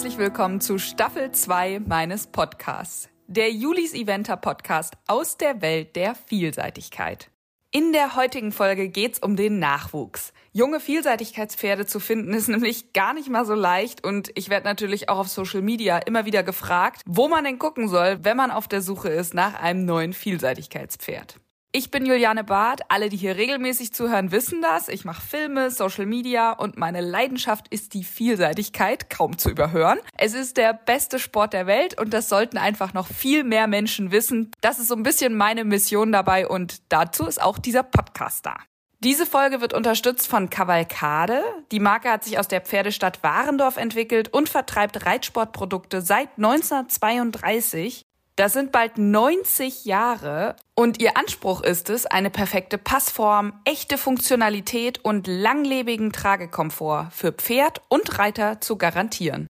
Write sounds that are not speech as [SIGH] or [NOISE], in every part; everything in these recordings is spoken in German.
herzlich willkommen zu Staffel 2 meines Podcasts, der Julis Eventer Podcast aus der Welt der Vielseitigkeit. In der heutigen Folge geht's um den Nachwuchs. Junge Vielseitigkeitspferde zu finden ist [LAUGHS] nämlich gar nicht mal so leicht und ich werde natürlich auch auf Social Media immer wieder gefragt, wo man denn gucken soll, wenn man auf der Suche ist nach einem neuen Vielseitigkeitspferd. Ich bin Juliane Barth. Alle, die hier regelmäßig zuhören, wissen das. Ich mache Filme, Social Media und meine Leidenschaft ist die Vielseitigkeit, kaum zu überhören. Es ist der beste Sport der Welt und das sollten einfach noch viel mehr Menschen wissen. Das ist so ein bisschen meine Mission dabei und dazu ist auch dieser Podcast da. Diese Folge wird unterstützt von Cavalcade. Die Marke hat sich aus der Pferdestadt Warendorf entwickelt und vertreibt Reitsportprodukte seit 1932. Das sind bald 90 Jahre und ihr Anspruch ist es, eine perfekte Passform, echte Funktionalität und langlebigen Tragekomfort für Pferd und Reiter zu garantieren.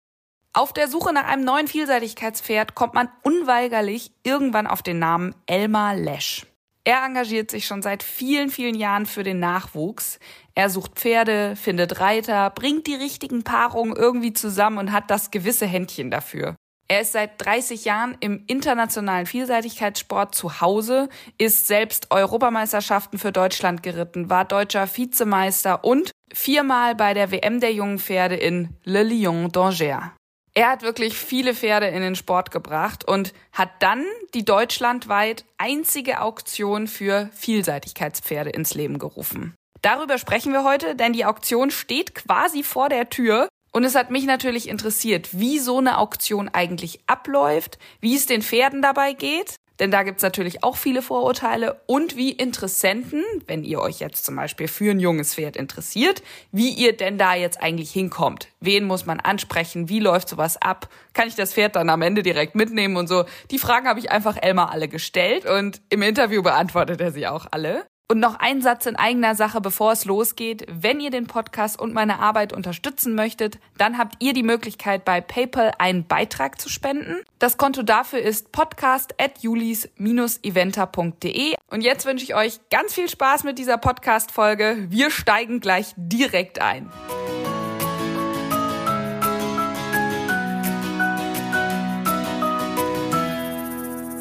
Auf der Suche nach einem neuen Vielseitigkeitspferd kommt man unweigerlich irgendwann auf den Namen Elmar Lesch. Er engagiert sich schon seit vielen, vielen Jahren für den Nachwuchs. Er sucht Pferde, findet Reiter, bringt die richtigen Paarungen irgendwie zusammen und hat das gewisse Händchen dafür. Er ist seit 30 Jahren im internationalen Vielseitigkeitssport zu Hause, ist selbst Europameisterschaften für Deutschland geritten, war deutscher Vizemeister und viermal bei der WM der jungen Pferde in Le Lion d'Angers. Er hat wirklich viele Pferde in den Sport gebracht und hat dann die deutschlandweit einzige Auktion für Vielseitigkeitspferde ins Leben gerufen. Darüber sprechen wir heute, denn die Auktion steht quasi vor der Tür und es hat mich natürlich interessiert, wie so eine Auktion eigentlich abläuft, wie es den Pferden dabei geht, denn da gibt's natürlich auch viele Vorurteile und wie Interessenten, wenn ihr euch jetzt zum Beispiel für ein junges Pferd interessiert, wie ihr denn da jetzt eigentlich hinkommt. Wen muss man ansprechen? Wie läuft sowas ab? Kann ich das Pferd dann am Ende direkt mitnehmen und so? Die Fragen habe ich einfach Elmar alle gestellt und im Interview beantwortet er sie auch alle. Und noch ein Satz in eigener Sache, bevor es losgeht. Wenn ihr den Podcast und meine Arbeit unterstützen möchtet, dann habt ihr die Möglichkeit, bei PayPal einen Beitrag zu spenden. Das Konto dafür ist podcast.julis-eventer.de. Und jetzt wünsche ich euch ganz viel Spaß mit dieser Podcast-Folge. Wir steigen gleich direkt ein.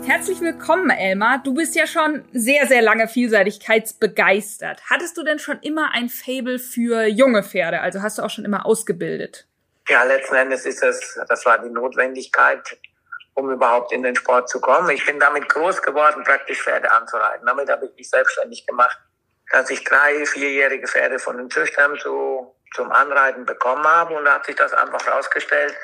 Herzlich willkommen, Elmar. Du bist ja schon sehr, sehr lange vielseitigkeitsbegeistert. Hattest du denn schon immer ein Fable für junge Pferde? Also hast du auch schon immer ausgebildet? Ja, letzten Endes ist das, das war die Notwendigkeit, um überhaupt in den Sport zu kommen. Ich bin damit groß geworden, praktisch Pferde anzureiten. Damit habe ich mich selbstständig gemacht, dass ich drei, vierjährige Pferde von den Züchtern zu, zum Anreiten bekommen habe. Und da hat sich das einfach herausgestellt,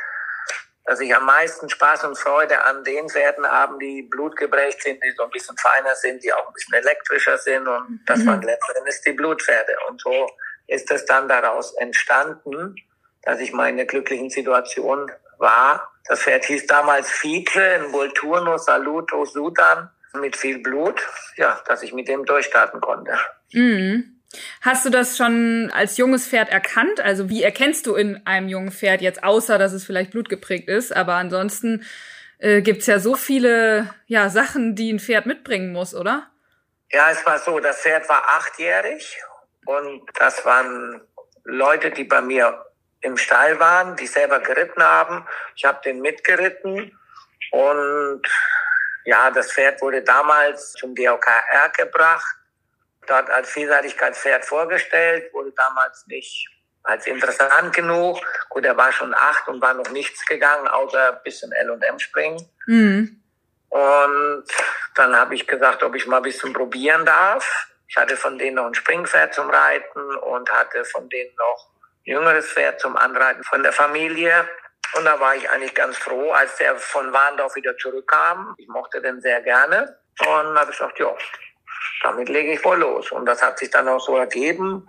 dass ich am meisten Spaß und Freude an den Pferden haben, die blutgeprägt sind, die so ein bisschen feiner sind, die auch ein bisschen elektrischer sind. Und das mhm. waren letztendlich die Blutpferde. Und so ist es dann daraus entstanden, dass ich meine glücklichen Situation war. Das Pferd hieß damals Fiete, ein Volturno Saluto Sudan mit viel Blut. Ja, dass ich mit dem durchstarten konnte. Mhm. Hast du das schon als junges Pferd erkannt? Also wie erkennst du in einem jungen Pferd jetzt, außer dass es vielleicht blutgeprägt ist, aber ansonsten äh, gibt's ja so viele ja, Sachen, die ein Pferd mitbringen muss, oder? Ja, es war so, das Pferd war achtjährig und das waren Leute, die bei mir im Stall waren, die selber geritten haben. Ich habe den mitgeritten und ja, das Pferd wurde damals zum DOKR gebracht dort als Vielseitigkeitspferd vorgestellt, wurde damals nicht als interessant genug. Gut, er war schon acht und war noch nichts gegangen, außer ein bisschen L&M springen. Mhm. Und dann habe ich gesagt, ob ich mal ein bisschen probieren darf. Ich hatte von denen noch ein Springpferd zum Reiten und hatte von denen noch ein jüngeres Pferd zum Anreiten von der Familie. Und da war ich eigentlich ganz froh, als der von Warndorf wieder zurückkam. Ich mochte den sehr gerne. Und habe ich gesagt, ja, damit lege ich wohl los. Und das hat sich dann auch so ergeben.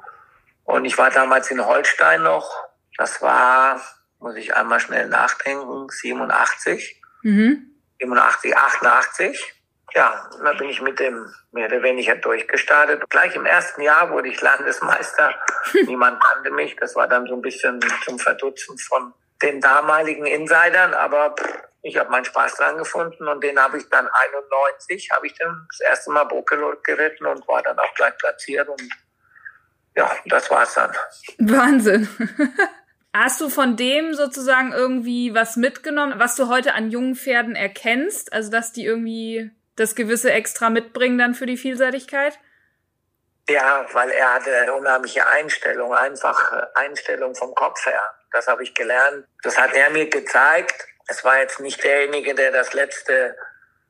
Und ich war damals in Holstein noch. Das war, muss ich einmal schnell nachdenken, 87. Mhm. 87, 88. Ja, da bin ich mit dem mehr oder weniger durchgestartet. Gleich im ersten Jahr wurde ich Landesmeister. [LAUGHS] Niemand kannte mich. Das war dann so ein bisschen zum Verdutzen von den damaligen Insidern. Aber pff, ich habe meinen Spaß dran gefunden und den habe ich dann 91, habe ich dann das erste Mal Bokelot geritten und war dann auch gleich platziert und ja, das war's dann. Wahnsinn. [LAUGHS] Hast du von dem sozusagen irgendwie was mitgenommen, was du heute an jungen Pferden erkennst? Also, dass die irgendwie das gewisse Extra mitbringen dann für die Vielseitigkeit? Ja, weil er hatte eine unheimliche Einstellung, einfach äh, Einstellung vom Kopf her. Das habe ich gelernt. Das hat er mir gezeigt. Es war jetzt nicht derjenige, der das letzte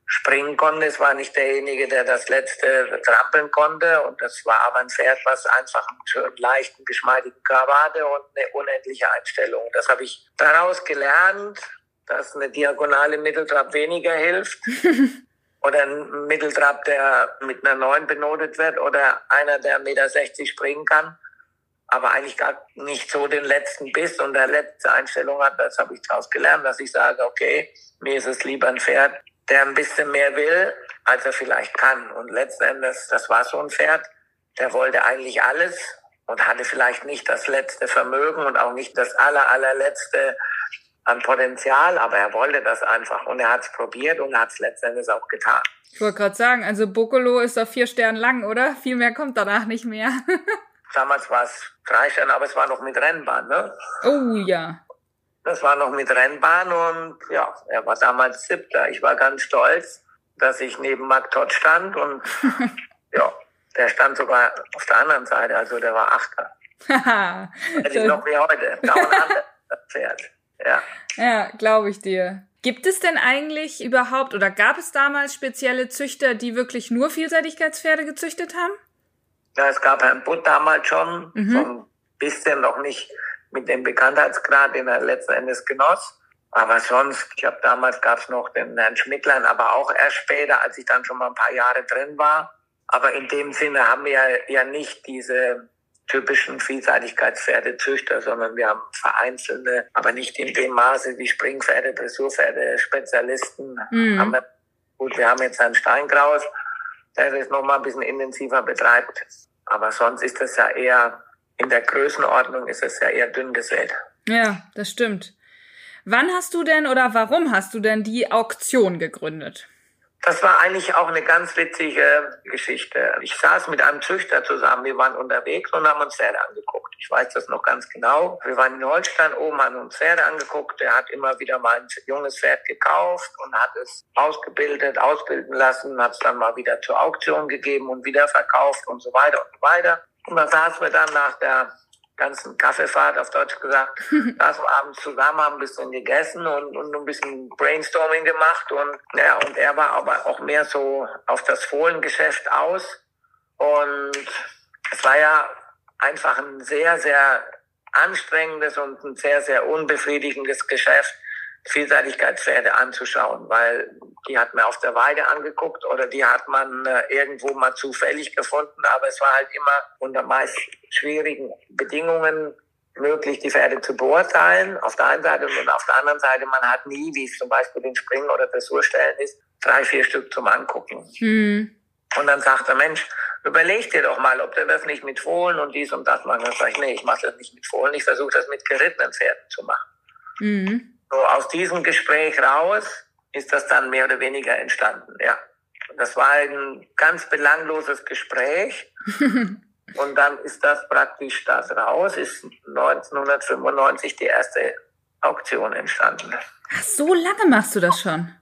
springen konnte. Es war nicht derjenige, der das letzte trampeln konnte. Und das war aber ein Pferd, was einfach einen schönen, leichten, geschmeidigen Körper hatte und eine unendliche Einstellung. Das habe ich daraus gelernt, dass eine diagonale Mitteltrab weniger hilft. [LAUGHS] oder ein Mitteltrab, der mit einer 9 benotet wird oder einer, der 1,60 Meter springen kann, aber eigentlich gar nicht so den letzten Biss und der letzte Einstellung hat. Das habe ich daraus gelernt, dass ich sage, okay, mir ist es lieber ein Pferd, der ein bisschen mehr will, als er vielleicht kann. Und letzten Endes, das war so ein Pferd, der wollte eigentlich alles und hatte vielleicht nicht das letzte Vermögen und auch nicht das aller, allerletzte an Potenzial, aber er wollte das einfach und er hat es probiert und hat es letztendlich auch getan. Ich wollte gerade sagen, also Bokolo ist auf vier Sternen lang, oder? Viel mehr kommt danach nicht mehr. [LAUGHS] Damals war es drei Sterne, aber es war noch mit Rennbahn, ne? Oh ja. Das war noch mit Rennbahn und ja, er war damals siebter. Ich war ganz stolz, dass ich neben Mark Todd stand und [LAUGHS] ja, der stand sogar auf der anderen Seite, also der war Achter. [LAUGHS] Hätte ich noch wie heute. [LAUGHS] Pferd. Ja. Ja, glaube ich dir. Gibt es denn eigentlich überhaupt oder gab es damals spezielle Züchter, die wirklich nur Vielseitigkeitspferde gezüchtet haben? Ja, es gab Herrn Butt damals schon, mhm. so ein bisschen noch nicht mit dem Bekanntheitsgrad, den er letzten Endes genoss. Aber sonst, ich habe damals gab es noch den Herrn Schmidtlein, aber auch erst später, als ich dann schon mal ein paar Jahre drin war. Aber in dem Sinne haben wir ja nicht diese typischen Vielseitigkeitspferdezüchter, sondern wir haben vereinzelte, aber nicht in dem Maße wie Springpferde, Dressurpferde, Spezialisten. Mhm. Haben wir, gut, wir haben jetzt einen Steinkraus, der das nochmal ein bisschen intensiver betreibt. Aber sonst ist das ja eher, in der Größenordnung ist es ja eher dünn gesät. Ja, das stimmt. Wann hast du denn oder warum hast du denn die Auktion gegründet? Das war eigentlich auch eine ganz witzige Geschichte. Ich saß mit einem Züchter zusammen, wir waren unterwegs und haben uns Pferde angeguckt. Ich weiß das noch ganz genau. Wir waren in Holstein oben, haben uns Pferde angeguckt. Er hat immer wieder mal ein junges Pferd gekauft und hat es ausgebildet, ausbilden lassen, hat es dann mal wieder zur Auktion gegeben und wieder verkauft und so weiter und so weiter. Und dann saßen wir dann nach der ganzen Kaffeefahrt, auf Deutsch gesagt, [LAUGHS] saßen wir abends zusammen, haben ein bisschen gegessen und, und ein bisschen Brainstorming gemacht und ja, und er war aber auch mehr so auf das Fohlengeschäft aus und es war ja einfach ein sehr, sehr anstrengendes und ein sehr, sehr unbefriedigendes Geschäft, Vielseitigkeitspferde anzuschauen, weil die hat man auf der Weide angeguckt oder die hat man äh, irgendwo mal zufällig gefunden, aber es war halt immer unter meist schwierigen Bedingungen möglich, die Pferde zu beurteilen, auf der einen Seite und auf der anderen Seite, man hat nie, wie es zum Beispiel den Springen oder Dressurstellen ist, drei, vier Stück zum Angucken. Mhm. Und dann sagt der Mensch, überleg dir doch mal, ob du das nicht mit Fohlen und dies und das machen. Dann sage ich, nee, ich mache das nicht mit Fohlen, ich versuche das mit gerittenen Pferden zu machen. Mhm. So aus diesem Gespräch raus ist das dann mehr oder weniger entstanden, ja. Das war ein ganz belangloses Gespräch. [LAUGHS] Und dann ist das praktisch das raus, ist 1995 die erste Auktion entstanden. Ach, so lange machst du das schon?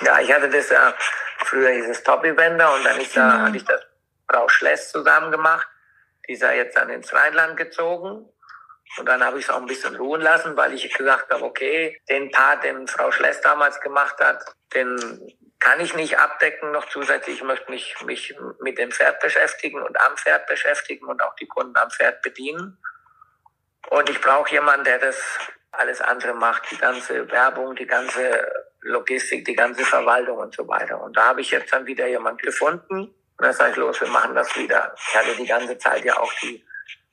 Ja, ich hatte das ja, früher hieß es Top-Eventer und dann ist da, genau. hatte ich das Frau Schless zusammen gemacht. Die ist ja jetzt dann ins Rheinland gezogen. Und dann habe ich es auch ein bisschen ruhen lassen, weil ich gesagt habe, okay, den Part, den Frau Schless damals gemacht hat, den kann ich nicht abdecken noch zusätzlich. Ich möchte mich, mich mit dem Pferd beschäftigen und am Pferd beschäftigen und auch die Kunden am Pferd bedienen. Und ich brauche jemanden, der das alles andere macht, die ganze Werbung, die ganze Logistik, die ganze Verwaltung und so weiter. Und da habe ich jetzt dann wieder jemand gefunden. Und dann sage ich, los, wir machen das wieder. Ich hatte die ganze Zeit ja auch die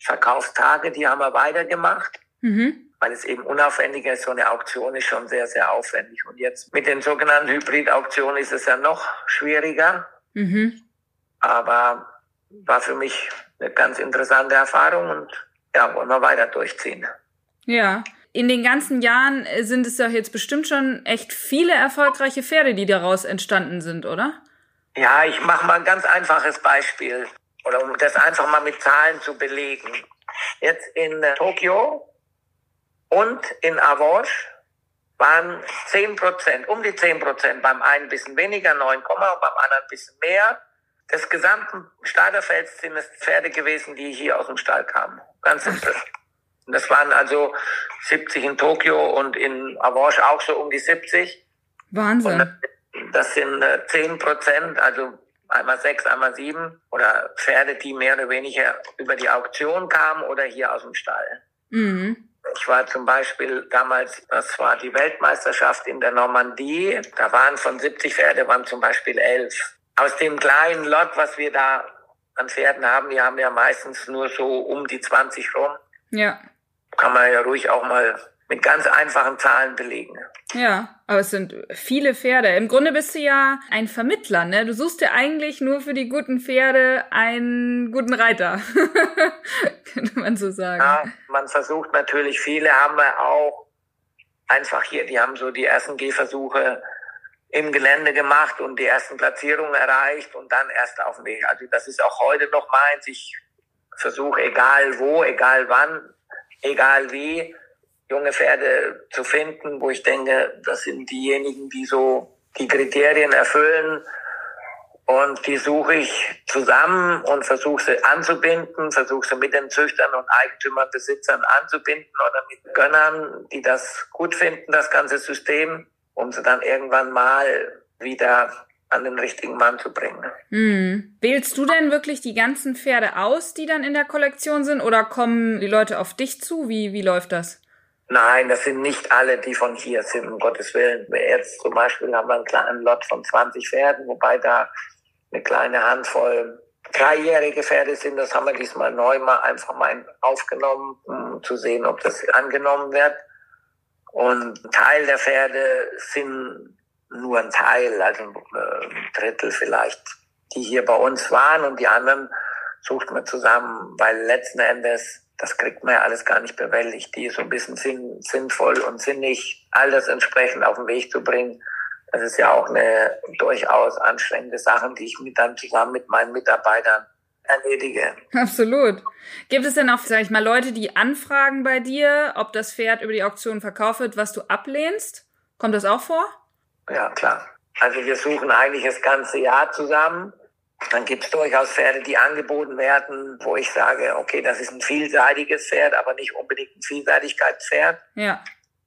Verkaufstage, die haben wir weitergemacht. Mhm weil es eben unaufwendiger ist. So eine Auktion ist schon sehr, sehr aufwendig. Und jetzt mit den sogenannten Hybrid-Auktionen ist es ja noch schwieriger. Mhm. Aber war für mich eine ganz interessante Erfahrung und ja, wollen wir weiter durchziehen. Ja. In den ganzen Jahren sind es ja jetzt bestimmt schon echt viele erfolgreiche Pferde, die daraus entstanden sind, oder? Ja, ich mache mal ein ganz einfaches Beispiel. Oder um das einfach mal mit Zahlen zu belegen. Jetzt in Tokio Und in Avanche waren 10 Prozent, um die 10 Prozent, beim einen ein bisschen weniger, 9, und beim anderen ein bisschen mehr. Des gesamten Starterfelds sind es Pferde gewesen, die hier aus dem Stall kamen. Ganz simpel. Und das waren also 70 in Tokio und in Avanche auch so um die 70. Wahnsinn. Und das sind 10 Prozent, also einmal sechs, einmal sieben oder Pferde, die mehr oder weniger über die Auktion kamen oder hier aus dem Stall. Mhm. Ich war zum Beispiel damals, das war die Weltmeisterschaft in der Normandie, da waren von 70 Pferde, waren zum Beispiel elf. Aus dem kleinen Lot, was wir da an Pferden haben, die haben ja meistens nur so um die 20 rum. Ja. Kann man ja ruhig auch mal mit ganz einfachen Zahlen belegen. Ja, aber es sind viele Pferde. Im Grunde bist du ja ein Vermittler, ne? Du suchst dir eigentlich nur für die guten Pferde einen guten Reiter. [LAUGHS] Könnte man so sagen. Ja, man versucht natürlich, viele haben wir auch einfach hier, die haben so die ersten Gehversuche im Gelände gemacht und die ersten Platzierungen erreicht und dann erst auf dem Weg. Also das ist auch heute noch meins. Ich versuche, egal wo, egal wann, egal wie, junge Pferde zu finden, wo ich denke, das sind diejenigen, die so die Kriterien erfüllen. Und die suche ich zusammen und versuche sie anzubinden, versuche sie mit den Züchtern und Eigentümern, Besitzern anzubinden oder mit Gönnern, die das gut finden, das ganze System, um sie dann irgendwann mal wieder an den richtigen Mann zu bringen. Hm. Wählst du denn wirklich die ganzen Pferde aus, die dann in der Kollektion sind, oder kommen die Leute auf dich zu? Wie, wie läuft das? Nein, das sind nicht alle, die von hier sind, um Gottes Willen. Jetzt zum Beispiel haben wir einen kleinen Lot von 20 Pferden, wobei da eine kleine Handvoll dreijährige Pferde sind. Das haben wir diesmal neu mal einfach mal aufgenommen, um zu sehen, ob das angenommen wird. Und ein Teil der Pferde sind nur ein Teil, also ein Drittel vielleicht, die hier bei uns waren und die anderen sucht man zusammen, weil letzten Endes das kriegt man ja alles gar nicht bewältigt, die so ein bisschen sinn, sinnvoll und sinnig alles entsprechend auf den Weg zu bringen. Das ist ja auch eine durchaus anstrengende Sache, die ich mit dann zusammen mit meinen Mitarbeitern erledige. Absolut. Gibt es denn auch, sag ich mal, Leute, die anfragen bei dir, ob das Pferd über die Auktion verkauft wird, was du ablehnst? Kommt das auch vor? Ja, klar. Also wir suchen eigentlich das ganze Jahr zusammen dann gibt es durchaus Pferde, die angeboten werden, wo ich sage, okay, das ist ein vielseitiges Pferd, aber nicht unbedingt ein Vielseitigkeitspferd. Ja.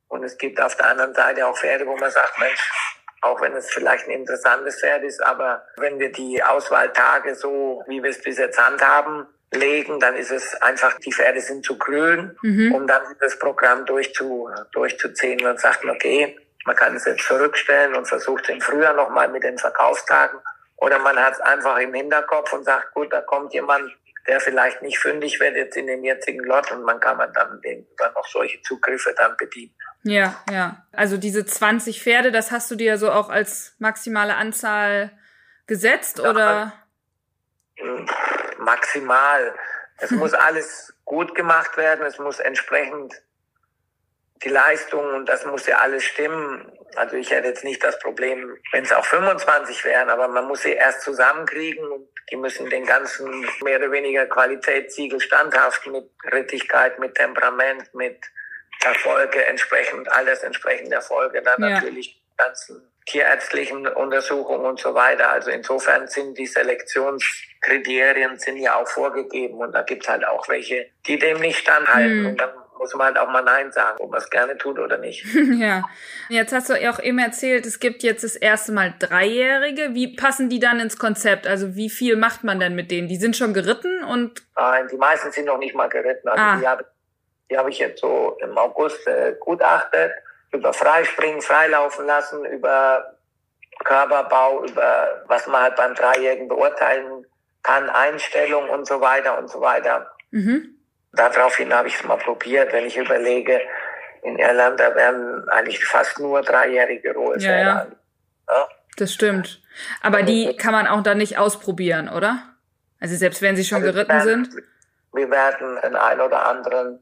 Und es gibt auf der anderen Seite auch Pferde, wo man sagt, Mensch, auch wenn es vielleicht ein interessantes Pferd ist, aber wenn wir die Auswahltage so, wie wir es bis jetzt handhaben, legen, dann ist es einfach, die Pferde sind zu grün, mhm. um dann das Programm durchzu, durchzuziehen und sagt, okay, man kann es jetzt zurückstellen und versucht im Frühjahr nochmal mit den Verkaufstagen oder man hat es einfach im Hinterkopf und sagt, gut, da kommt jemand, der vielleicht nicht fündig wird jetzt in dem jetzigen Lot und man kann man dann dann noch solche Zugriffe dann bedienen. Ja, ja. Also diese 20 Pferde, das hast du dir so auch als maximale Anzahl gesetzt ja, oder? Maximal. Es muss [LAUGHS] alles gut gemacht werden. Es muss entsprechend die Leistung und das muss ja alles stimmen. Also ich hätte jetzt nicht das Problem, wenn es auch 25 wären, aber man muss sie erst zusammenkriegen und die müssen den ganzen mehr oder weniger Qualitätssiegel standhaft mit Rittigkeit, mit Temperament, mit Erfolge entsprechend, alles entsprechend Erfolge, dann ja. natürlich ganzen tierärztlichen Untersuchungen und so weiter. Also insofern sind die Selektionskriterien sind ja auch vorgegeben und da gibt es halt auch welche, die dem nicht standhalten. Mhm. Und dann muss man halt auch mal Nein sagen, ob man es gerne tut oder nicht. [LAUGHS] ja. Jetzt hast du auch eben erzählt, es gibt jetzt das erste Mal Dreijährige. Wie passen die dann ins Konzept? Also wie viel macht man denn mit denen? Die sind schon geritten und. Nein, die meisten sind noch nicht mal geritten. Also ah. die habe die hab ich jetzt so im August äh, gutachtet, über Freispringen, Freilaufen lassen, über Körperbau, über was man halt beim Dreijährigen beurteilen kann, Einstellung und so weiter und so weiter. Mhm. Daraufhin habe ich es mal probiert, wenn ich überlege, in Irland, da werden eigentlich fast nur dreijährige rohe ja, ja. ja. Das stimmt. Aber die kann man auch dann nicht ausprobieren, oder? Also selbst wenn sie schon also geritten werden, sind? Wir werden einen ein oder anderen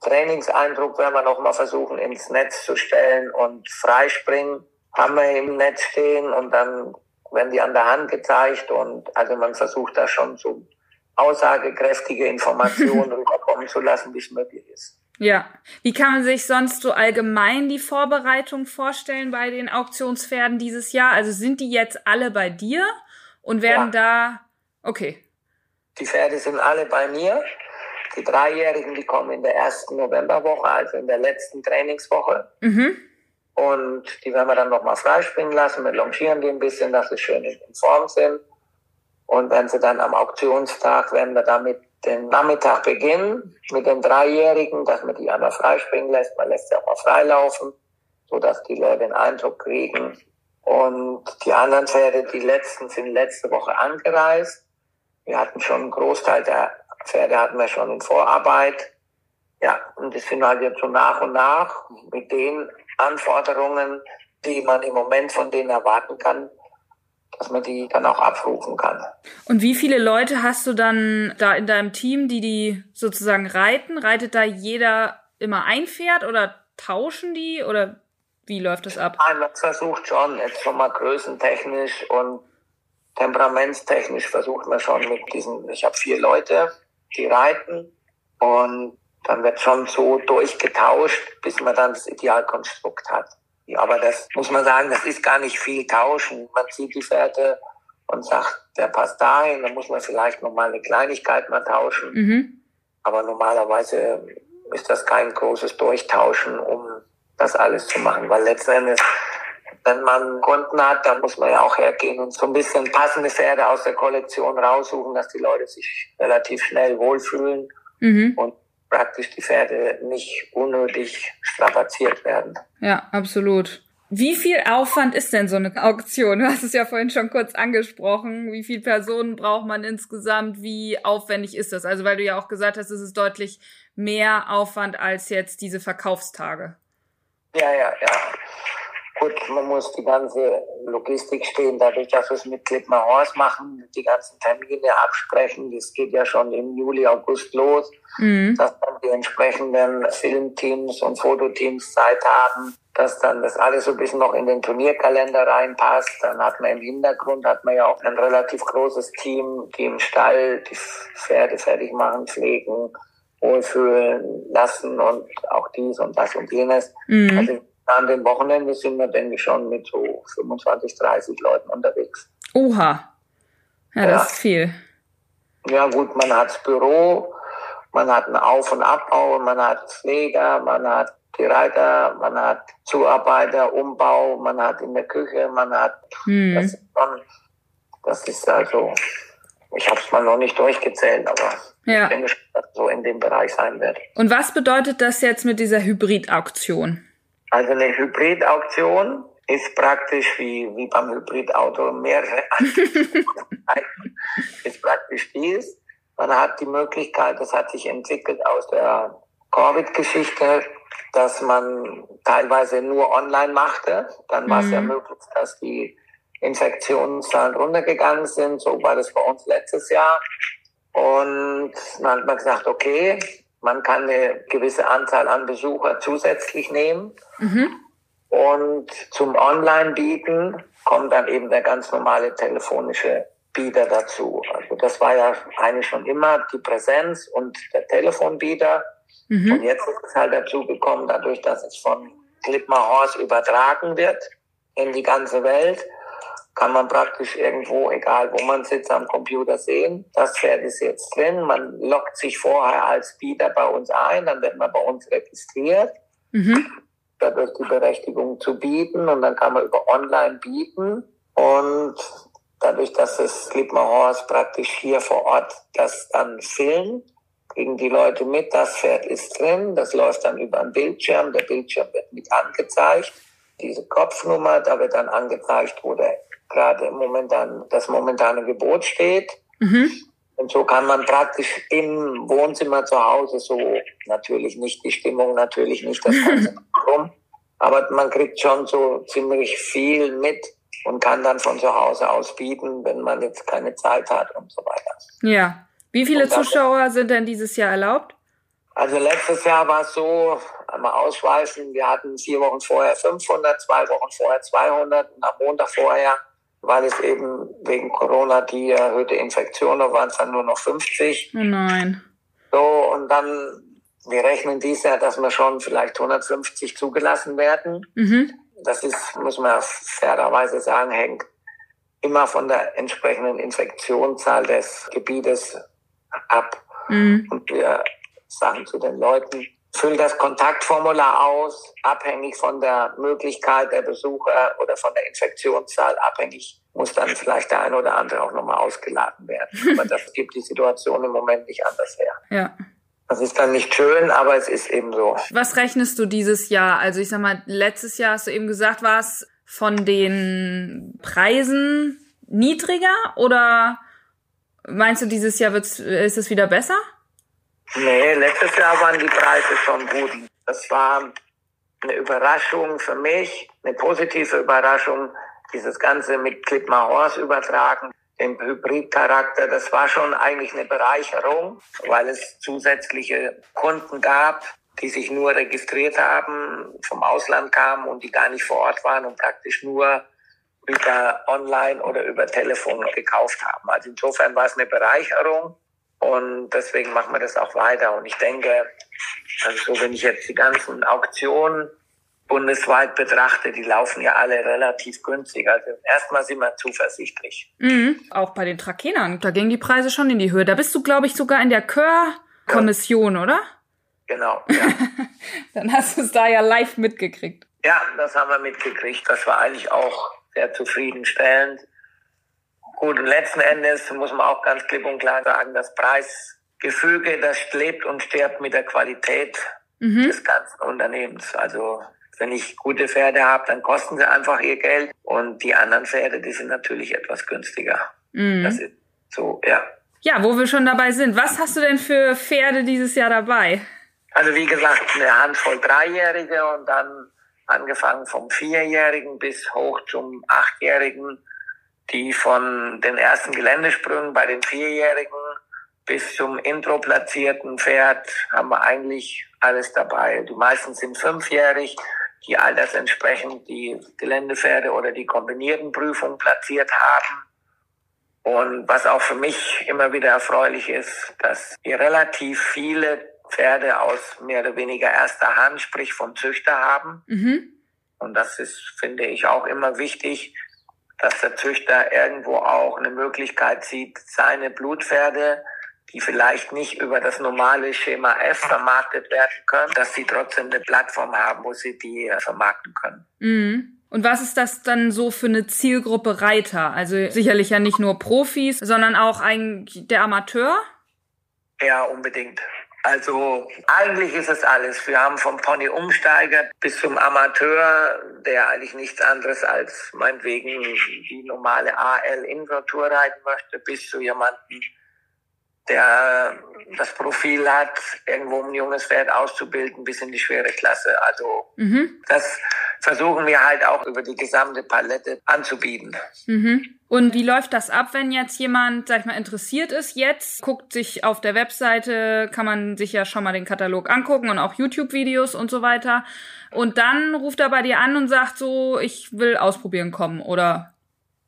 Trainingseindruck werden wir nochmal versuchen ins Netz zu stellen und freispringen haben wir im Netz stehen und dann werden die an der Hand gezeigt und also man versucht da schon so aussagekräftige Informationen [LAUGHS] rüberkommen zu lassen, wie es möglich ist. Ja. Wie kann man sich sonst so allgemein die Vorbereitung vorstellen bei den Auktionspferden dieses Jahr? Also sind die jetzt alle bei dir und werden ja. da, okay. Die Pferde sind alle bei mir. Die Dreijährigen, die kommen in der ersten Novemberwoche, also in der letzten Trainingswoche. Mhm. Und die werden wir dann nochmal freispringen lassen. Wir longieren die ein bisschen, dass sie schön in Form sind. Und wenn sie dann am Auktionstag, werden wir damit den Nachmittag beginnen mit den Dreijährigen, dass man die einmal freispringen lässt. Man lässt sie auch mal freilaufen, so dass die Leute den Eindruck kriegen. Und die anderen Pferde, die letzten, sind letzte Woche angereist. Wir hatten schon einen Großteil der Pferde hatten wir schon in Vorarbeit. Ja, und das sind halt jetzt so nach und nach mit den Anforderungen, die man im Moment von denen erwarten kann, dass man die dann auch abrufen kann. Und wie viele Leute hast du dann da in deinem Team, die die sozusagen reiten? Reitet da jeder immer ein Pferd oder tauschen die oder wie läuft das ab? Nein, man versucht schon, jetzt schon mal größentechnisch und temperamentstechnisch versucht man schon mit diesen, ich habe vier Leute, die reiten und dann wird schon so durchgetauscht, bis man dann das Idealkonstrukt hat. Aber das muss man sagen, das ist gar nicht viel tauschen. Man zieht die Pferde und sagt, der passt dahin, dann muss man vielleicht noch mal eine Kleinigkeit mal tauschen. Mhm. Aber normalerweise ist das kein großes Durchtauschen, um das alles zu machen, weil letztendlich wenn man Kunden hat, dann muss man ja auch hergehen und so ein bisschen passende Pferde aus der Kollektion raussuchen, dass die Leute sich relativ schnell wohlfühlen mhm. und praktisch die Pferde nicht unnötig strapaziert werden. Ja, absolut. Wie viel Aufwand ist denn so eine Auktion? Du hast es ja vorhin schon kurz angesprochen. Wie viele Personen braucht man insgesamt? Wie aufwendig ist das? Also, weil du ja auch gesagt hast, es ist deutlich mehr Aufwand als jetzt diese Verkaufstage. Ja, ja, ja. Gut, man muss die ganze Logistik stehen, dadurch, dass wir es mit Clipmar Horse machen, die ganzen Termine absprechen. Das geht ja schon im Juli, August los, mhm. dass dann die entsprechenden Filmteams und Fototeams Zeit haben, dass dann das alles so ein bisschen noch in den Turnierkalender reinpasst. Dann hat man im Hintergrund, hat man ja auch ein relativ großes Team, die im Stall die Pferde fertig machen, pflegen, wohlfühlen lassen und auch dies und das und jenes. Mhm. Also an den Wochenenden sind wir, denke ich, schon mit so 25, 30 Leuten unterwegs. Oha. Ja, das ja. ist viel. Ja, gut, man hat das Büro, man hat einen Auf- und Abbau, man hat Pfleger, man hat die Reiter, man hat Zuarbeiter, Umbau, man hat in der Küche, man hat, hm. das, ist schon, das ist also, ich habe es mal noch nicht durchgezählt, aber ja. ich denke dass so in dem Bereich sein wird. Und was bedeutet das jetzt mit dieser Hybrid-Auktion? Also eine Hybridauktion ist praktisch wie, wie beim Hybridauto mehrere [LAUGHS] ist praktisch dies. Man hat die Möglichkeit, das hat sich entwickelt aus der Covid-Geschichte, dass man teilweise nur online machte. Dann war es mhm. ja möglich, dass die Infektionszahlen runtergegangen sind. So war das bei uns letztes Jahr. Und dann hat man gesagt, okay, man kann eine gewisse Anzahl an Besucher zusätzlich nehmen. Mhm. Und zum Online-Bieten kommt dann eben der ganz normale telefonische Bieter dazu. Also das war ja eigentlich schon immer die Präsenz und der Telefonbieter. Mhm. Und jetzt ist es halt dazu gekommen, dadurch, dass es von Clipmar Horse übertragen wird in die ganze Welt, kann man praktisch irgendwo, egal wo man sitzt, am Computer sehen. Das Pferd ist jetzt drin. Man loggt sich vorher als Bieter bei uns ein, dann wird man bei uns registriert. Mhm. Dadurch die Berechtigung zu bieten und dann kann man über Online bieten. Und dadurch, dass das Clipmar Horse praktisch hier vor Ort das dann filmt, kriegen die Leute mit, das Pferd ist drin, das läuft dann über einen Bildschirm, der Bildschirm wird mit angezeigt, diese Kopfnummer, da wird dann angezeigt, wo der gerade momentan das momentane Gebot steht. Mhm. Und so kann man praktisch im Wohnzimmer zu Hause so natürlich nicht die Stimmung, natürlich nicht das ganze [LAUGHS] rum, aber man kriegt schon so ziemlich viel mit und kann dann von zu Hause aus bieten, wenn man jetzt keine Zeit hat und so weiter. Ja. Wie viele Zuschauer sind denn dieses Jahr erlaubt? Also letztes Jahr war es so, einmal ausweisen, wir hatten vier Wochen vorher 500, zwei Wochen vorher 200 und am Montag vorher weil es eben wegen Corona die erhöhte Infektion, da waren es dann nur noch 50. Oh nein. So, und dann Wir rechnen dies Jahr, dass wir schon vielleicht 150 zugelassen werden. Mhm. Das ist, muss man fairerweise sagen, hängt immer von der entsprechenden Infektionszahl des Gebietes ab. Mhm. Und wir sagen zu den Leuten, füll das Kontaktformular aus, abhängig von der Möglichkeit der Besucher oder von der Infektionszahl abhängig muss dann vielleicht der eine oder andere auch nochmal ausgeladen werden. [LAUGHS] Aber das gibt die Situation im Moment nicht anders her. Ja. Das ist dann nicht schön, aber es ist eben so. Was rechnest du dieses Jahr? Also ich sag mal, letztes Jahr hast du eben gesagt, war es von den Preisen niedriger oder meinst du, dieses Jahr wird's, ist es wieder besser? Nee, letztes Jahr waren die Preise schon gut. Das war eine Überraschung für mich, eine positive Überraschung, dieses Ganze mit Clipmar Horse übertragen den Hybridcharakter, das war schon eigentlich eine Bereicherung, weil es zusätzliche Kunden gab, die sich nur registriert haben, vom Ausland kamen und die gar nicht vor Ort waren und praktisch nur über Online oder über Telefon gekauft haben. Also insofern war es eine Bereicherung und deswegen machen wir das auch weiter. Und ich denke, also wenn ich jetzt die ganzen Auktionen bundesweit betrachte, die laufen ja alle relativ günstig. Also erstmal sind wir zuversichtlich. Mhm. Auch bei den Trakenern, da gingen die Preise schon in die Höhe. Da bist du, glaube ich, sogar in der Kör-Kommission, ja. oder? Genau, [LAUGHS] ja. Dann hast du es da ja live mitgekriegt. Ja, das haben wir mitgekriegt. Das war eigentlich auch sehr zufriedenstellend. Gut, und letzten Endes muss man auch ganz klipp und klar sagen, das Preisgefüge, das lebt und stirbt mit der Qualität mhm. des ganzen Unternehmens. Also wenn ich gute Pferde habe, dann kosten sie einfach ihr Geld. Und die anderen Pferde, die sind natürlich etwas günstiger. Mhm. Das ist so, ja. Ja, wo wir schon dabei sind. Was hast du denn für Pferde dieses Jahr dabei? Also wie gesagt, eine Handvoll Dreijährige und dann angefangen vom Vierjährigen bis hoch zum Achtjährigen, die von den ersten Geländesprüngen bei den Vierjährigen bis zum intro-platzierten Pferd haben wir eigentlich alles dabei. Die meisten sind fünfjährig, die altersentsprechend die Geländepferde oder die kombinierten Prüfungen platziert haben. Und was auch für mich immer wieder erfreulich ist, dass wir relativ viele Pferde aus mehr oder weniger erster Hand, sprich vom Züchter haben. Mhm. Und das ist, finde ich, auch immer wichtig, dass der Züchter irgendwo auch eine Möglichkeit sieht, seine Blutpferde die vielleicht nicht über das normale Schema F vermarktet werden können, dass sie trotzdem eine Plattform haben, wo sie die äh, vermarkten können. Mhm. Und was ist das dann so für eine Zielgruppe Reiter? Also sicherlich ja nicht nur Profis, sondern auch ein, der Amateur? Ja, unbedingt. Also eigentlich ist es alles. Wir haben vom Pony-Umsteiger bis zum Amateur, der eigentlich nichts anderes als meinetwegen die normale AL-Invertur reiten möchte, bis zu jemanden, der das Profil hat, irgendwo ein junges Pferd auszubilden bis in die schwere Klasse. Also mhm. das versuchen wir halt auch über die gesamte Palette anzubieten. Mhm. Und wie läuft das ab, wenn jetzt jemand, sag ich mal, interessiert ist jetzt, guckt sich auf der Webseite, kann man sich ja schon mal den Katalog angucken und auch YouTube-Videos und so weiter. Und dann ruft er bei dir an und sagt so, ich will ausprobieren kommen oder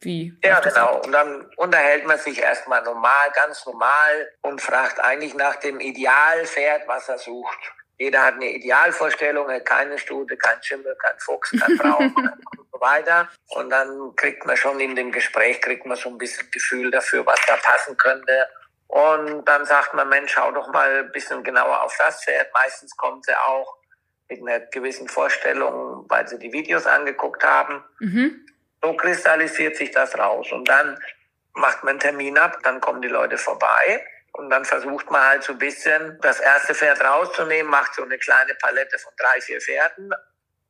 wie? Ja, genau. Und dann unterhält man sich erstmal normal, ganz normal und fragt eigentlich nach dem Idealpferd, was er sucht. Jeder hat eine Idealvorstellung, keine Stute, kein Schimmel, kein Fuchs, kein Braun [LAUGHS] und so weiter. Und dann kriegt man schon in dem Gespräch, kriegt man so ein bisschen Gefühl dafür, was da passen könnte. Und dann sagt man, Mensch, schau doch mal ein bisschen genauer auf das Pferd. Meistens kommt sie auch mit einer gewissen Vorstellung, weil sie die Videos angeguckt haben. Mhm. So kristallisiert sich das raus. Und dann macht man einen Termin ab, dann kommen die Leute vorbei. Und dann versucht man halt so ein bisschen das erste Pferd rauszunehmen, macht so eine kleine Palette von drei, vier Pferden.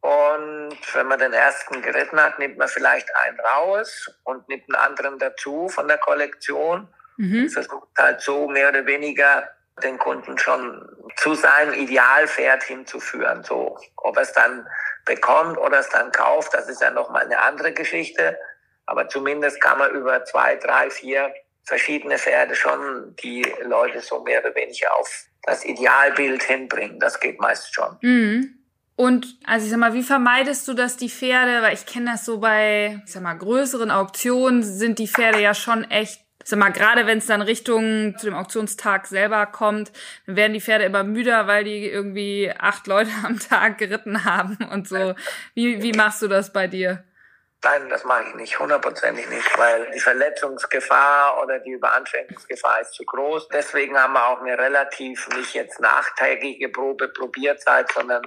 Und wenn man den ersten geritten hat, nimmt man vielleicht einen raus und nimmt einen anderen dazu von der Kollektion. Mhm. Versucht halt so mehr oder weniger den Kunden schon zu seinem Idealpferd hinzuführen. So, ob es dann bekommt oder es dann kauft, das ist ja nochmal eine andere Geschichte. Aber zumindest kann man über zwei, drei, vier verschiedene Pferde schon die Leute so mehr oder weniger auf das Idealbild hinbringen. Das geht meist schon. Mhm. Und also ich sag mal, wie vermeidest du, dass die Pferde, weil ich kenne das so bei, ich sag mal, größeren Auktionen sind die Pferde ja schon echt Sag mal, gerade wenn es dann Richtung zu dem Auktionstag selber kommt, dann werden die Pferde immer müder, weil die irgendwie acht Leute am Tag geritten haben und so. Wie, wie machst du das bei dir? Nein, das mache ich nicht, hundertprozentig nicht, weil die Verletzungsgefahr oder die Überanstrengungsgefahr ist zu groß. Deswegen haben wir auch eine relativ nicht jetzt nachträgliche Probe Probierzeit, sondern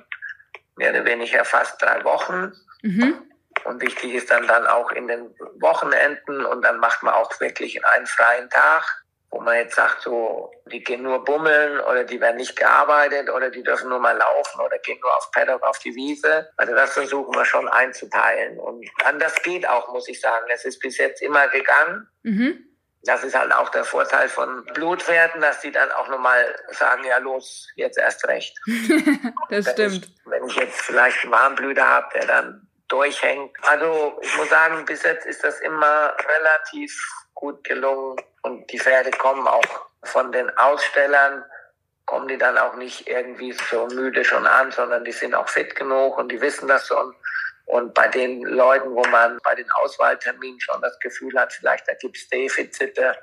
mehr oder weniger fast drei Wochen. Mhm. Und wichtig ist dann dann auch in den Wochenenden und dann macht man auch wirklich einen freien Tag, wo man jetzt sagt, so, die gehen nur bummeln oder die werden nicht gearbeitet oder die dürfen nur mal laufen oder gehen nur auf Paddock auf die Wiese. Also das versuchen wir schon einzuteilen. Und anders geht auch, muss ich sagen. Es ist bis jetzt immer gegangen. Mhm. Das ist halt auch der Vorteil von Blutwerten, dass die dann auch nochmal sagen, ja los, jetzt erst recht. [LAUGHS] das wenn stimmt. Ich, wenn ich jetzt vielleicht einen Warmblüter habe, der dann durchhängt. Also ich muss sagen, bis jetzt ist das immer relativ gut gelungen und die Pferde kommen auch von den Ausstellern, kommen die dann auch nicht irgendwie so müde schon an, sondern die sind auch fit genug und die wissen das schon. Und bei den Leuten, wo man bei den Auswahlterminen schon das Gefühl hat, vielleicht da gibt's Defizite,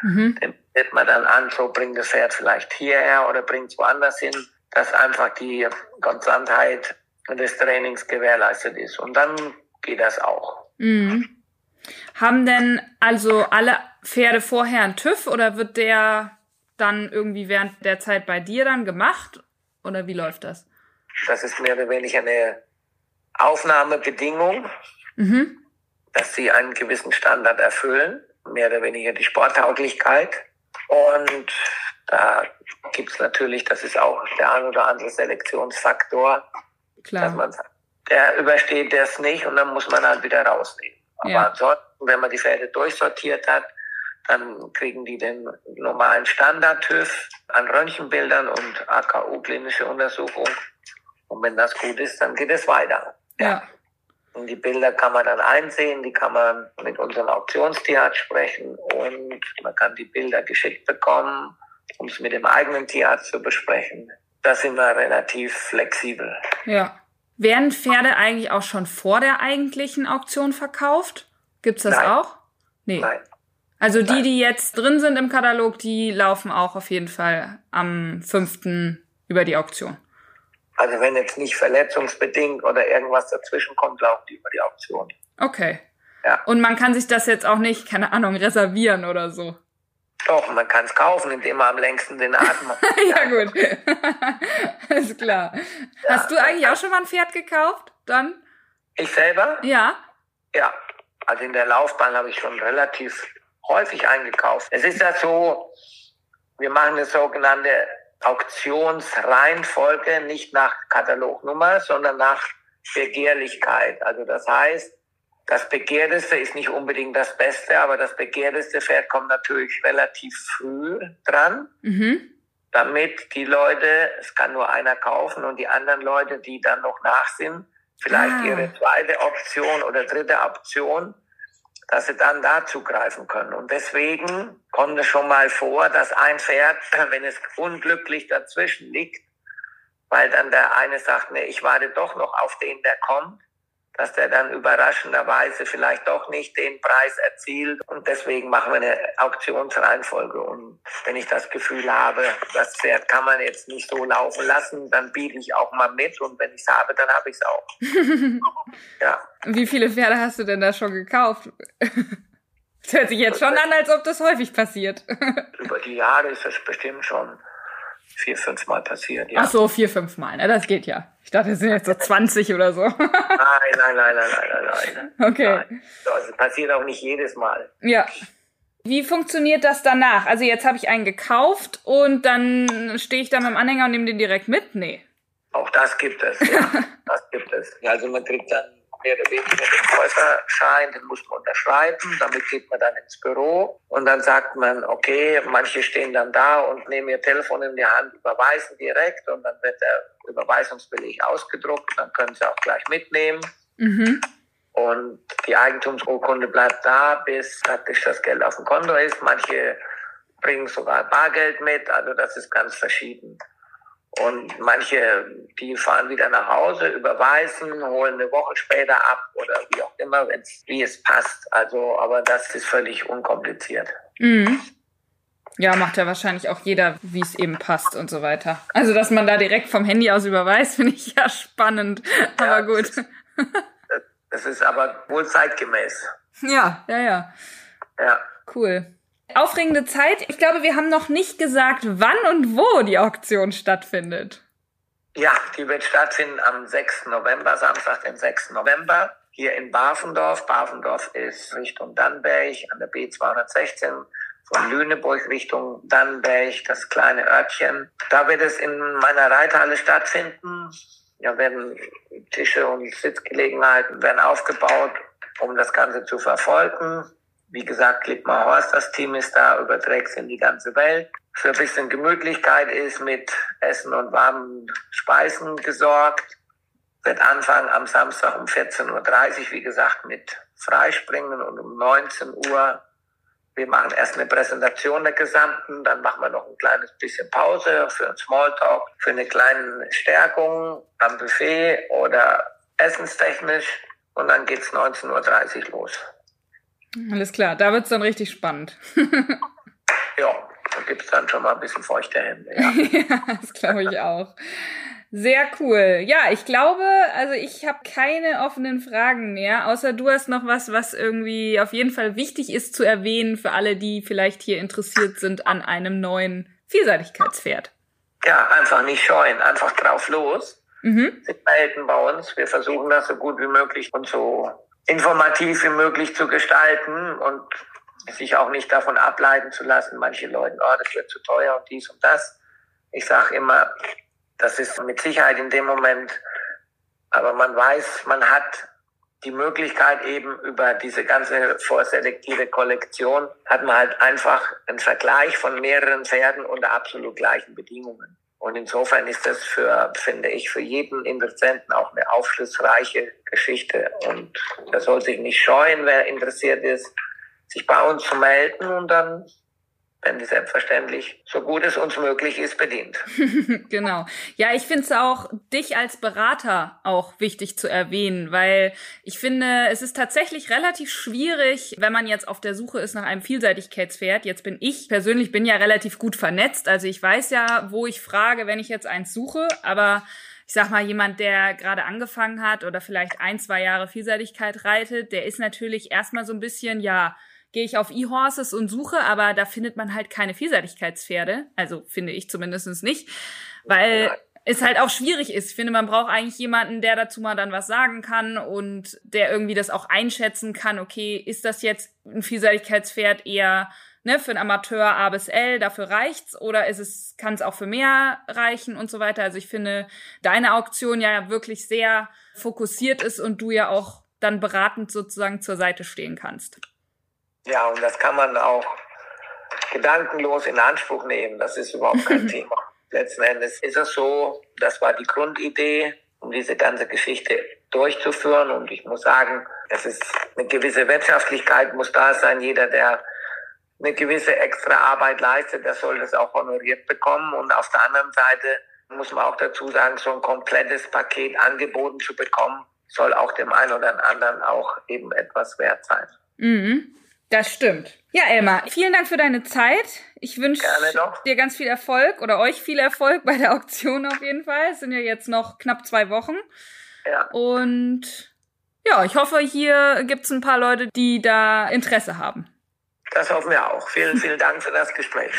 mhm. den wird man dann an, so bringt das Pferd vielleicht hierher oder bringt es woanders hin, dass einfach die Konstantheit des Trainings gewährleistet ist. Und dann geht das auch. Mhm. Haben denn also alle Pferde vorher einen TÜV oder wird der dann irgendwie während der Zeit bei dir dann gemacht? Oder wie läuft das? Das ist mehr oder weniger eine Aufnahmebedingung, mhm. dass sie einen gewissen Standard erfüllen, mehr oder weniger die Sporttauglichkeit. Und da gibt's natürlich, das ist auch der ein oder andere Selektionsfaktor, Klar. dass man sagt, der übersteht das nicht und dann muss man halt wieder rausnehmen. Aber ja. ansonsten, wenn man die Pferde durchsortiert hat, dann kriegen die den normalen Standard-TÜV an Röntgenbildern und AKU-klinische Untersuchung. Und wenn das gut ist, dann geht es weiter. Ja. ja. Und die Bilder kann man dann einsehen, die kann man mit unserem Auktionstierarzt sprechen und man kann die Bilder geschickt bekommen, um es mit dem eigenen Tierarzt zu besprechen. Da sind wir relativ flexibel. Ja. Werden Pferde eigentlich auch schon vor der eigentlichen Auktion verkauft? Gibt's das Nein. auch? Nee. Nein. Also die, die jetzt drin sind im Katalog, die laufen auch auf jeden Fall am 5. über die Auktion. Also wenn jetzt nicht verletzungsbedingt oder irgendwas dazwischen kommt, laufen die über die Auktion. Okay. Ja. Und man kann sich das jetzt auch nicht, keine Ahnung, reservieren oder so. Doch, man kann es kaufen, indem man am längsten den Atem [LAUGHS] hat. ja, gut. [LAUGHS] Alles klar. Ja, Hast du eigentlich auch schon mal ein Pferd gekauft? Dann? Ich selber? Ja. Ja. Also in der Laufbahn habe ich schon relativ häufig eingekauft. Es ist ja so, wir machen eine sogenannte Auktionsreihenfolge nicht nach Katalognummer, sondern nach Begehrlichkeit. Also das heißt, das Begehrteste ist nicht unbedingt das Beste, aber das begehrteste Pferd kommt natürlich relativ früh dran, mhm. damit die Leute, es kann nur einer kaufen und die anderen Leute, die dann noch nach sind, vielleicht ah. ihre zweite Option oder dritte Option, dass sie dann da zugreifen können. Und deswegen kommt es schon mal vor, dass ein Pferd, [CLEARS THROAT] wenn es unglücklich dazwischen liegt, weil dann der eine sagt, nee, ich warte doch noch auf den, der kommt, dass der dann überraschenderweise vielleicht doch nicht den Preis erzielt. Und deswegen machen wir eine Auktionsreihenfolge. Und wenn ich das Gefühl habe, das Pferd kann man jetzt nicht so laufen lassen, dann biete ich auch mal mit. Und wenn ich es habe, dann habe ich es auch. [LAUGHS] ja. Wie viele Pferde hast du denn da schon gekauft? Das hört sich jetzt schon an, als ob das häufig passiert. Über die Jahre ist das bestimmt schon vier, fünf Mal passiert, ja. Ach so, vier, fünf Mal, ne? Das geht ja. Ich dachte, es sind jetzt so [LAUGHS] 20 oder so. nein, nein, nein, nein, nein, nein, nein. Okay. Nein. Das passiert auch nicht jedes Mal. Ja. Wie funktioniert das danach? Also jetzt habe ich einen gekauft und dann stehe ich da mit dem Anhänger und nehme den direkt mit? Nee. Auch das gibt es, ja. [LAUGHS] das gibt es. Also man kriegt dann mehr oder weniger den Käuferschein, den muss man unterschreiben, damit geht man dann ins Büro und dann sagt man, okay, manche stehen dann da und nehmen ihr Telefon in die Hand, überweisen direkt und dann wird der Überweisungsbeleg ausgedruckt, dann können sie auch gleich mitnehmen. Mhm. Und die Eigentumsurkunde bleibt da, bis praktisch das Geld auf dem Konto ist. Manche bringen sogar Bargeld mit, also das ist ganz verschieden. Und manche, die fahren wieder nach Hause, überweisen, holen eine Woche später ab oder wie auch immer, wenn's, wie es passt. Also, aber das ist völlig unkompliziert. Mhm. Ja, macht ja wahrscheinlich auch jeder, wie es eben passt und so weiter. Also, dass man da direkt vom Handy aus überweist, [LAUGHS] finde ich ja spannend. Aber gut. Das ist aber wohl zeitgemäß. [LAUGHS] Ja, ja, ja. Ja. Cool. Aufregende Zeit. Ich glaube, wir haben noch nicht gesagt, wann und wo die Auktion stattfindet. Ja, die wird stattfinden am 6. November, Samstag, den 6. November, hier in Bafendorf. Bafendorf ist Richtung Dannberg an der B216 von Lüneburg Richtung Dannberg, das kleine Örtchen. Da wird es in meiner Reithalle stattfinden. Ja, werden Tische und Sitzgelegenheiten werden aufgebaut, um das Ganze zu verfolgen. Wie gesagt, Lippmar Horst, das Team ist da, überträgt es in die ganze Welt. Für ein bisschen Gemütlichkeit ist mit Essen und warmen Speisen gesorgt. Wird anfangen am Samstag um 14.30 Uhr, wie gesagt, mit Freispringen und um 19 Uhr wir machen erst eine Präsentation der gesamten, dann machen wir noch ein kleines bisschen Pause für einen Smalltalk, für eine kleine Stärkung am Buffet oder essenstechnisch und dann geht's 19.30 Uhr los. Alles klar, da wird's dann richtig spannend. [LAUGHS] ja, da gibt's dann schon mal ein bisschen feuchte Hände. Ja, [LAUGHS] ja das glaube ich auch. Sehr cool. Ja, ich glaube, also ich habe keine offenen Fragen mehr, außer du hast noch was, was irgendwie auf jeden Fall wichtig ist zu erwähnen für alle, die vielleicht hier interessiert sind an einem neuen Vielseitigkeitspferd. Ja, einfach nicht scheuen, einfach drauf los. Mhm. Sie melden bei uns. Wir versuchen das so gut wie möglich und so informativ wie möglich zu gestalten und sich auch nicht davon ableiten zu lassen, manche Leute, oh, das wird zu teuer und dies und das. Ich sage immer, das ist mit Sicherheit in dem Moment, aber man weiß, man hat die Möglichkeit eben über diese ganze vorselektierte Kollektion, hat man halt einfach einen Vergleich von mehreren Pferden unter absolut gleichen Bedingungen. Und insofern ist das für, finde ich, für jeden Interessenten auch eine aufschlussreiche Geschichte. Und da soll sich nicht scheuen, wer interessiert ist, sich bei uns zu melden und dann wenn die selbstverständlich so gut es uns möglich ist, bedient. [LAUGHS] genau. Ja, ich finde es auch dich als Berater auch wichtig zu erwähnen, weil ich finde, es ist tatsächlich relativ schwierig, wenn man jetzt auf der Suche ist nach einem Vielseitigkeitspferd. Jetzt bin ich persönlich bin ja relativ gut vernetzt, also ich weiß ja, wo ich frage, wenn ich jetzt eins suche, aber ich sag mal, jemand, der gerade angefangen hat oder vielleicht ein, zwei Jahre Vielseitigkeit reitet, der ist natürlich erstmal so ein bisschen, ja, gehe ich auf E-Horses und suche, aber da findet man halt keine Vielseitigkeitspferde. Also finde ich zumindest nicht, weil es halt auch schwierig ist. Ich finde, man braucht eigentlich jemanden, der dazu mal dann was sagen kann und der irgendwie das auch einschätzen kann. Okay, ist das jetzt ein Vielseitigkeitspferd eher ne, für einen Amateur A bis L, dafür reicht's oder ist es, kann es auch für mehr reichen und so weiter. Also ich finde, deine Auktion ja wirklich sehr fokussiert ist und du ja auch dann beratend sozusagen zur Seite stehen kannst. Ja, und das kann man auch gedankenlos in Anspruch nehmen. Das ist überhaupt kein [LAUGHS] Thema. Letzten Endes ist es so, das war die Grundidee, um diese ganze Geschichte durchzuführen. Und ich muss sagen, es ist eine gewisse Wirtschaftlichkeit muss da sein. Jeder, der eine gewisse extra Arbeit leistet, der soll das auch honoriert bekommen. Und auf der anderen Seite muss man auch dazu sagen, so ein komplettes Paket angeboten zu bekommen, soll auch dem einen oder anderen auch eben etwas wert sein. Mhm. Das stimmt. Ja, Elmar, vielen Dank für deine Zeit. Ich wünsche dir ganz viel Erfolg oder euch viel Erfolg bei der Auktion auf jeden Fall. Es sind ja jetzt noch knapp zwei Wochen. Ja. Und ja, ich hoffe, hier gibt es ein paar Leute, die da Interesse haben. Das hoffen wir auch. Vielen, vielen Dank für das Gespräch.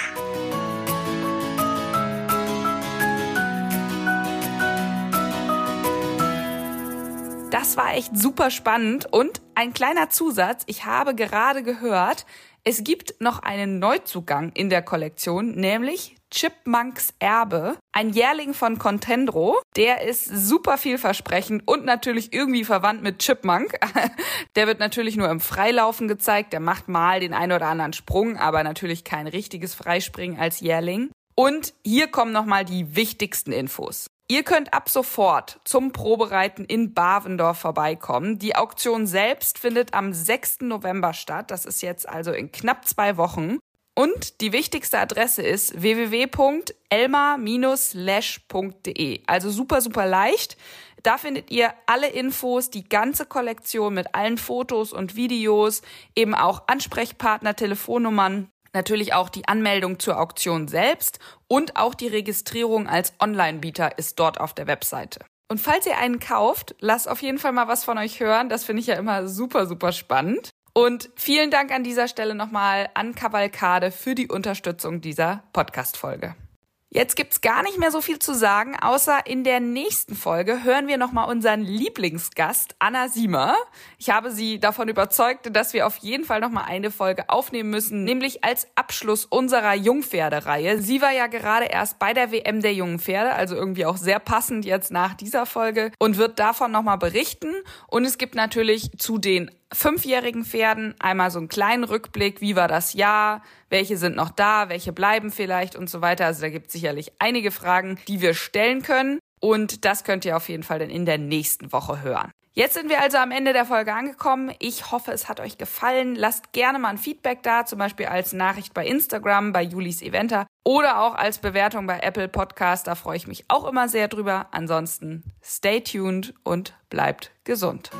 Das war echt super spannend und ein kleiner Zusatz. Ich habe gerade gehört, es gibt noch einen Neuzugang in der Kollektion, nämlich Chipmunks Erbe, ein Jährling von Contendro. Der ist super vielversprechend und natürlich irgendwie verwandt mit Chipmunk. [LAUGHS] Der wird natürlich nur im Freilaufen gezeigt. Der macht mal den einen oder anderen Sprung, aber natürlich kein richtiges Freispringen als Jährling. Und hier kommen nochmal die wichtigsten Infos. Ihr könnt ab sofort zum Probereiten in Bavendorf vorbeikommen. Die Auktion selbst findet am 6. November statt. Das ist jetzt also in knapp zwei Wochen. Und die wichtigste Adresse ist www.elmar-lesch.de. Also super, super leicht. Da findet ihr alle Infos, die ganze Kollektion mit allen Fotos und Videos, eben auch Ansprechpartner, Telefonnummern Natürlich auch die Anmeldung zur Auktion selbst und auch die Registrierung als Online-Bieter ist dort auf der Webseite. Und falls ihr einen kauft, lasst auf jeden Fall mal was von euch hören. Das finde ich ja immer super, super spannend. Und vielen Dank an dieser Stelle nochmal an Kavalkade für die Unterstützung dieser Podcast-Folge. Jetzt gibt's gar nicht mehr so viel zu sagen, außer in der nächsten Folge hören wir nochmal unseren Lieblingsgast, Anna Siemer. Ich habe sie davon überzeugt, dass wir auf jeden Fall nochmal eine Folge aufnehmen müssen, nämlich als Abschluss unserer Jungpferdereihe. Sie war ja gerade erst bei der WM der jungen Pferde, also irgendwie auch sehr passend jetzt nach dieser Folge und wird davon nochmal berichten. Und es gibt natürlich zu den fünfjährigen Pferden einmal so einen kleinen Rückblick, wie war das Jahr, welche sind noch da, welche bleiben vielleicht und so weiter. Also da gibt es sicherlich einige Fragen, die wir stellen können. Und das könnt ihr auf jeden Fall dann in der nächsten Woche hören. Jetzt sind wir also am Ende der Folge angekommen. Ich hoffe, es hat euch gefallen. Lasst gerne mal ein Feedback da, zum Beispiel als Nachricht bei Instagram, bei Julis Eventer oder auch als Bewertung bei Apple Podcast. Da freue ich mich auch immer sehr drüber. Ansonsten stay tuned und bleibt gesund.